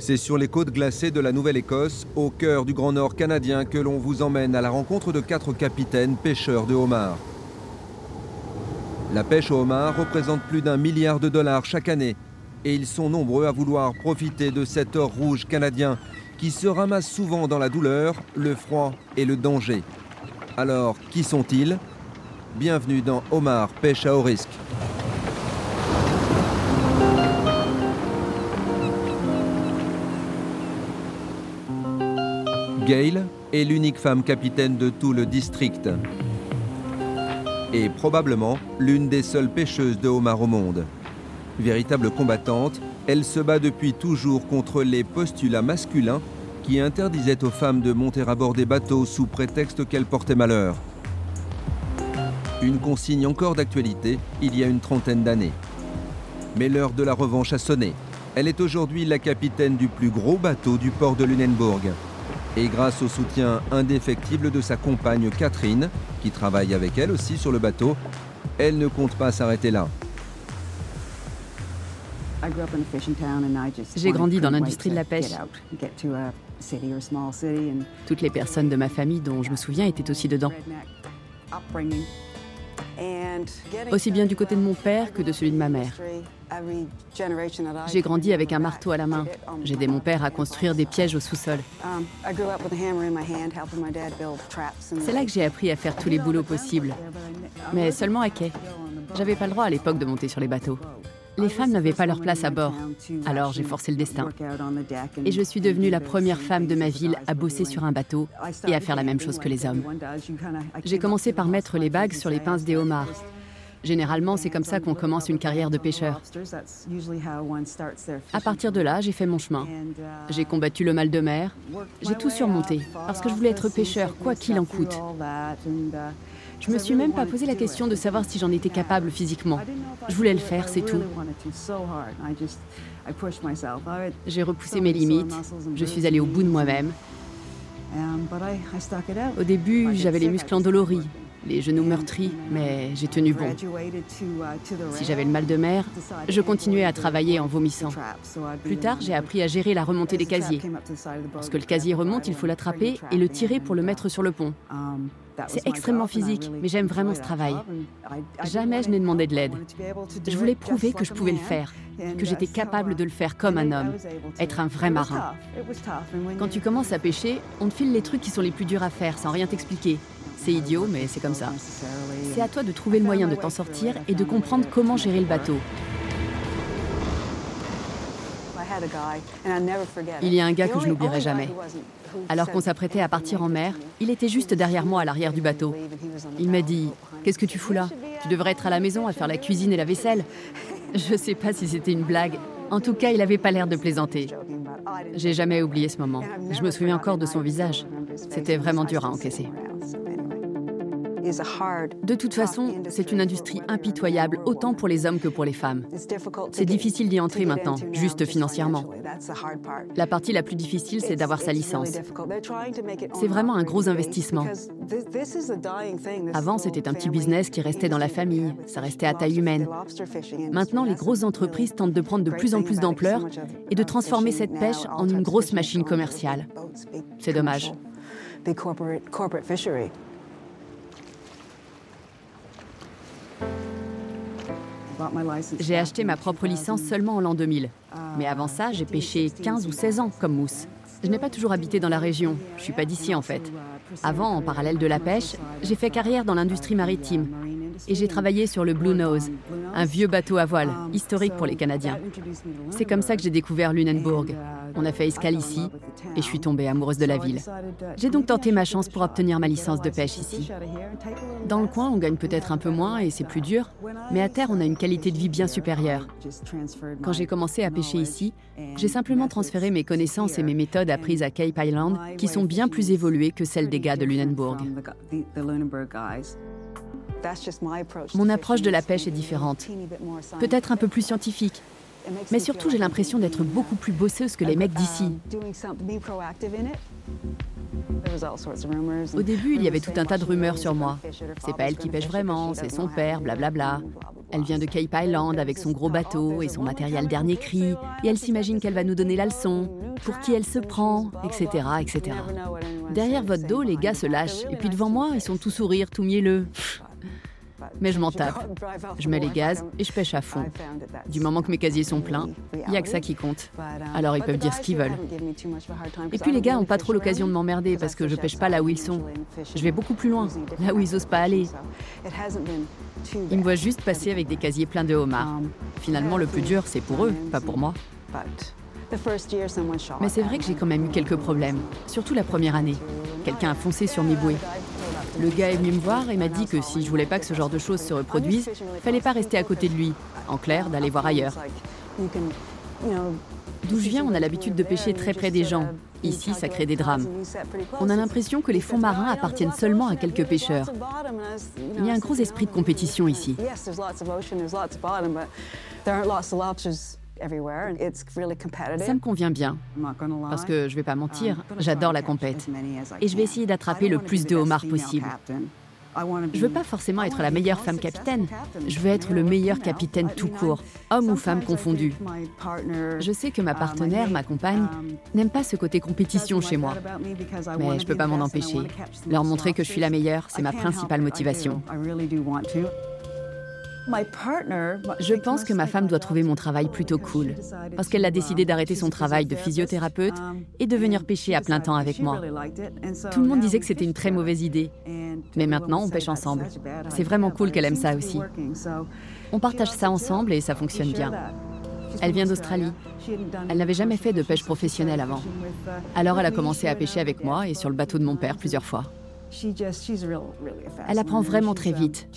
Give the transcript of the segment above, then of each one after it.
C'est sur les côtes glacées de la Nouvelle-Écosse, au cœur du Grand Nord canadien, que l'on vous emmène à la rencontre de quatre capitaines pêcheurs de homards. La pêche au homard représente plus d'un milliard de dollars chaque année et ils sont nombreux à vouloir profiter de cet or rouge canadien qui se ramasse souvent dans la douleur, le froid et le danger. Alors, qui sont-ils? Bienvenue dans Omar Pêche à haut risque. Gail est l'unique femme capitaine de tout le district et probablement l'une des seules pêcheuses de homard au monde. Véritable combattante, elle se bat depuis toujours contre les postulats masculins qui interdisaient aux femmes de monter à bord des bateaux sous prétexte qu'elles portaient malheur. Une consigne encore d'actualité il y a une trentaine d'années. Mais l'heure de la revanche a sonné. Elle est aujourd'hui la capitaine du plus gros bateau du port de Lunenburg. Et grâce au soutien indéfectible de sa compagne Catherine, qui travaille avec elle aussi sur le bateau, elle ne compte pas s'arrêter là. J'ai grandi dans l'industrie de la pêche. Toutes les personnes de ma famille dont je me souviens étaient aussi dedans. Aussi bien du côté de mon père que de celui de ma mère. J'ai grandi avec un marteau à la main. J'aidais mon père à construire des pièges au sous-sol. C'est là que j'ai appris à faire tous les boulots possibles. Mais seulement à quai. J'avais pas le droit à l'époque de monter sur les bateaux. Les femmes n'avaient pas leur place à bord. Alors j'ai forcé le destin. Et je suis devenue la première femme de ma ville à bosser sur un bateau et à faire la même chose que les hommes. J'ai commencé par mettre les bagues sur les pinces des homards. Généralement, c'est comme ça qu'on commence une carrière de pêcheur. À partir de là, j'ai fait mon chemin. J'ai combattu le mal de mer. J'ai tout surmonté parce que je voulais être pêcheur, quoi qu'il en coûte. Je me suis même pas posé la question de savoir si j'en étais capable physiquement. Je voulais le faire, c'est tout. J'ai repoussé mes limites, je suis allée au bout de moi-même. Au début, j'avais les muscles endoloris, les genoux meurtris, mais j'ai tenu bon. Si j'avais le mal de mer, je continuais à travailler en vomissant. Plus tard, j'ai appris à gérer la remontée des casiers. Lorsque le casier remonte, il faut l'attraper et le tirer pour le mettre sur le pont. C'est extrêmement physique, mais j'aime vraiment ce travail. Jamais je n'ai demandé de l'aide. Je voulais prouver que je pouvais le faire, que j'étais capable de le faire comme un homme, être un vrai marin. Quand tu commences à pêcher, on te file les trucs qui sont les plus durs à faire sans rien t'expliquer. C'est idiot, mais c'est comme ça. C'est à toi de trouver le moyen de t'en sortir et de comprendre comment gérer le bateau. Il y a un gars que je n'oublierai jamais. Alors qu'on s'apprêtait à partir en mer, il était juste derrière moi à l'arrière du bateau. Il m'a dit Qu'est-ce que tu fous là? Tu devrais être à la maison à faire la cuisine et la vaisselle. Je sais pas si c'était une blague. En tout cas, il avait pas l'air de plaisanter. J'ai jamais oublié ce moment. Je me souviens encore de son visage. C'était vraiment dur à encaisser. De toute façon, c'est une industrie impitoyable autant pour les hommes que pour les femmes. C'est difficile d'y entrer maintenant, juste financièrement. La partie la plus difficile, c'est d'avoir sa licence. C'est vraiment un gros investissement. Avant, c'était un petit business qui restait dans la famille, ça restait à taille humaine. Maintenant, les grosses entreprises tentent de prendre de plus en plus d'ampleur et de transformer cette pêche en une grosse machine commerciale. C'est dommage. J'ai acheté ma propre licence seulement en l'an 2000. Mais avant ça, j'ai pêché 15 ou 16 ans comme mousse. Je n'ai pas toujours habité dans la région. Je suis pas d'ici en fait. Avant, en parallèle de la pêche, j'ai fait carrière dans l'industrie maritime et j'ai travaillé sur le Blue Nose, un vieux bateau à voile, historique pour les Canadiens. C'est comme ça que j'ai découvert Lunenburg. On a fait escale ici et je suis tombée amoureuse de la ville. J'ai donc tenté ma chance pour obtenir ma licence de pêche ici. Dans le coin, on gagne peut-être un peu moins et c'est plus dur, mais à terre, on a une qualité de vie bien supérieure. Quand j'ai commencé à pêcher ici, j'ai simplement transféré mes connaissances et mes méthodes apprises à Cape Island, qui sont bien plus évoluées que celles des gars de Lunenburg. Mon approche de la pêche est différente, peut-être un peu plus scientifique, mais surtout j'ai l'impression d'être beaucoup plus bosseuse que les mecs d'ici. Au début, il y avait tout un tas de rumeurs sur moi. C'est pas elle qui pêche vraiment, c'est son père, blablabla. Elle vient de Cape Island avec son gros bateau et son matériel dernier cri, et elle s'imagine qu'elle va nous donner la leçon, pour qui elle se prend, etc., etc. Derrière votre dos, les gars se lâchent, et puis devant moi, ils sont tout sourires, tout mielleux. Mais je m'en tape. Je mets les gaz et je pêche à fond. Du moment que mes casiers sont pleins, il n'y a que ça qui compte. Alors ils peuvent dire ce qu'ils veulent. Et puis les gars n'ont pas trop l'occasion de m'emmerder parce que je pêche pas là où ils sont. Je vais beaucoup plus loin, là où ils osent pas aller. Ils me voient juste passer avec des casiers pleins de homards. Finalement, le plus dur, c'est pour eux, pas pour moi. Mais c'est vrai que j'ai quand même eu quelques problèmes, surtout la première année. Quelqu'un a foncé sur mes bouées. Le gars est venu me voir et m'a dit que si je voulais pas que ce genre de choses se reproduisent, fallait pas rester à côté de lui. En clair, d'aller voir ailleurs. D'où je viens, on a l'habitude de pêcher très près des gens. Ici, ça crée des drames. On a l'impression que les fonds marins appartiennent seulement à quelques pêcheurs. Il y a un gros esprit de compétition ici. Ça me convient bien, parce que je vais pas mentir, j'adore la compète. Et je vais essayer d'attraper le plus de homards possible. Je veux pas forcément être la meilleure femme capitaine, je veux être le meilleur capitaine tout court, homme ou femme confondu. Je sais que ma partenaire, ma compagne, n'aime pas ce côté compétition chez moi, mais je peux pas m'en empêcher. Leur montrer que je suis la meilleure, c'est ma principale motivation. Je pense que ma femme doit trouver mon travail plutôt cool, parce qu'elle a décidé d'arrêter son travail de physiothérapeute et de venir pêcher à plein temps avec moi. Tout le monde disait que c'était une très mauvaise idée, mais maintenant on pêche ensemble. C'est vraiment cool qu'elle aime ça aussi. On partage ça ensemble et ça fonctionne bien. Elle vient d'Australie. Elle n'avait jamais fait de pêche professionnelle avant. Alors elle a commencé à pêcher avec moi et sur le bateau de mon père plusieurs fois. Elle apprend vraiment très vite.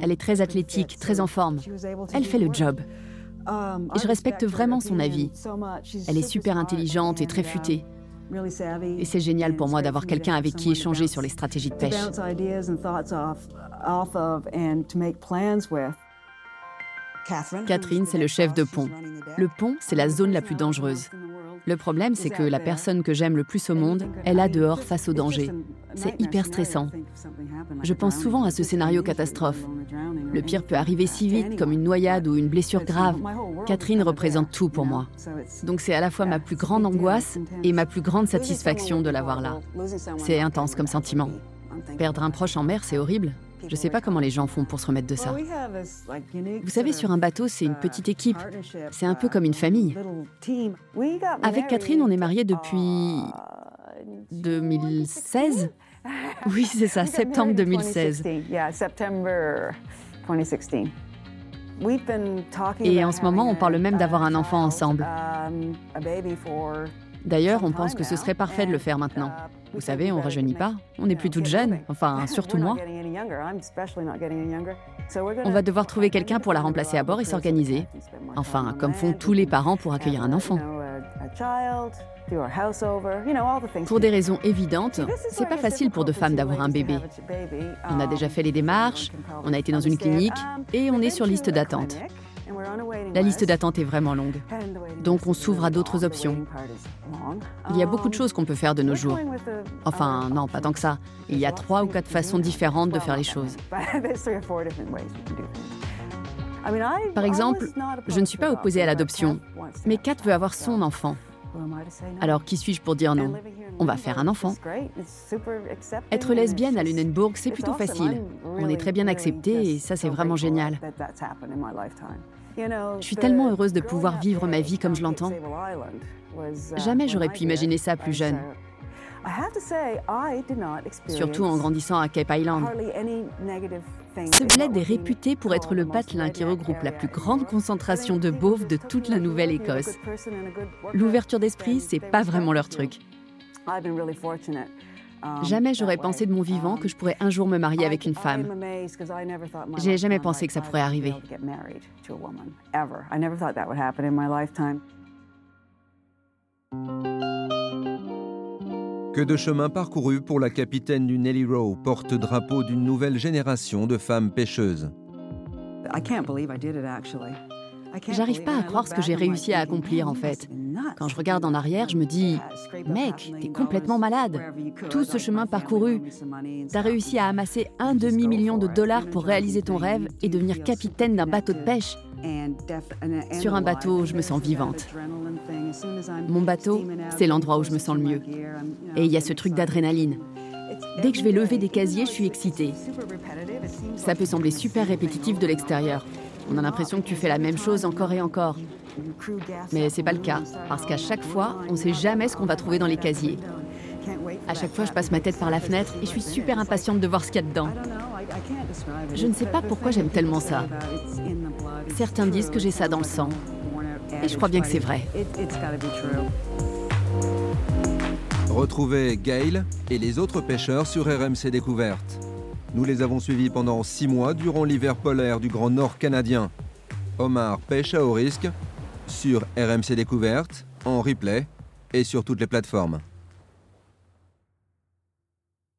Elle est très athlétique, très en forme. Elle fait le job. Um, et je respecte vraiment son avis. Elle est super intelligente et très futée. Et c'est génial pour moi d'avoir quelqu'un avec qui échanger sur les stratégies de pêche. Catherine, c'est le chef de pont. Le pont, c'est la zone la plus dangereuse. Le problème, c'est que la personne que j'aime le plus au monde est là dehors face au danger. C'est hyper stressant. Je pense souvent à ce scénario catastrophe. Le pire peut arriver si vite, comme une noyade ou une blessure grave. Catherine représente tout pour moi. Donc c'est à la fois ma plus grande angoisse et ma plus grande satisfaction de l'avoir là. C'est intense comme sentiment. Perdre un proche en mer, c'est horrible. Je ne sais pas comment les gens font pour se remettre de ça. Vous savez, sur un bateau, c'est une petite équipe. C'est un peu comme une famille. Avec Catherine, on est mariés depuis 2016. Oui, c'est ça, septembre 2016. Et en ce moment, on parle même d'avoir un enfant ensemble. D'ailleurs, on pense que ce serait parfait de le faire maintenant. Vous savez, on rajeunit pas, on n'est plus toute jeune, enfin surtout moi. On va devoir trouver quelqu'un pour la remplacer à bord et s'organiser. Enfin, comme font tous les parents pour accueillir un enfant. Pour des raisons évidentes, c'est pas facile pour deux femmes d'avoir un bébé. On a déjà fait les démarches, on a été dans une clinique et on est sur liste d'attente. La liste d'attente est vraiment longue. Donc on s'ouvre à d'autres options. Il y a beaucoup de choses qu'on peut faire de nos jours. Enfin, non, pas tant que ça. Il y a trois ou quatre façons différentes de faire les choses. Par exemple, je ne suis pas opposée à l'adoption, mais Kat veut avoir son enfant. Alors qui suis-je pour dire non? On va faire un enfant. Être lesbienne à Lunenburg, c'est plutôt facile. On est très bien accepté et ça c'est vraiment génial. Je suis tellement heureuse de pouvoir vivre ma vie comme je l'entends. Jamais j'aurais pu imaginer ça plus jeune. Surtout en grandissant à Cape Island. Ce bled est réputé pour être le patelin qui regroupe la plus grande concentration de beaufs de toute la Nouvelle-Écosse. L'ouverture d'esprit, c'est pas vraiment leur truc. Jamais j'aurais pensé de mon vivant que je pourrais un jour me marier avec une femme. J'ai jamais pensé que ça pourrait arriver. Que de chemin parcouru pour la capitaine du Nelly Row, porte-drapeau d'une nouvelle génération de femmes pêcheuses. J'arrive pas à croire ce que j'ai réussi à accomplir en fait. Quand je regarde en arrière, je me dis, mec, t'es complètement malade. Tout ce chemin parcouru, t'as réussi à amasser un demi-million de dollars pour réaliser ton rêve et devenir capitaine d'un bateau de pêche. Sur un bateau, je me sens vivante. Mon bateau, c'est l'endroit où je me sens le mieux. Et il y a ce truc d'adrénaline. Dès que je vais lever des casiers, je suis excitée. Ça peut sembler super répétitif de l'extérieur. On a l'impression que tu fais la même chose encore et encore. Mais c'est pas le cas, parce qu'à chaque fois, on sait jamais ce qu'on va trouver dans les casiers. À chaque fois, je passe ma tête par la fenêtre et je suis super impatiente de voir ce qu'il y a dedans. Je ne sais pas pourquoi j'aime tellement ça. Certains disent que j'ai ça dans le sang. Et je crois bien que c'est vrai. Retrouvez Gail et les autres pêcheurs sur RMC Découverte. Nous les avons suivis pendant six mois durant l'hiver polaire du Grand Nord canadien. Omar pêche à haut risque sur RMC Découverte, en replay et sur toutes les plateformes.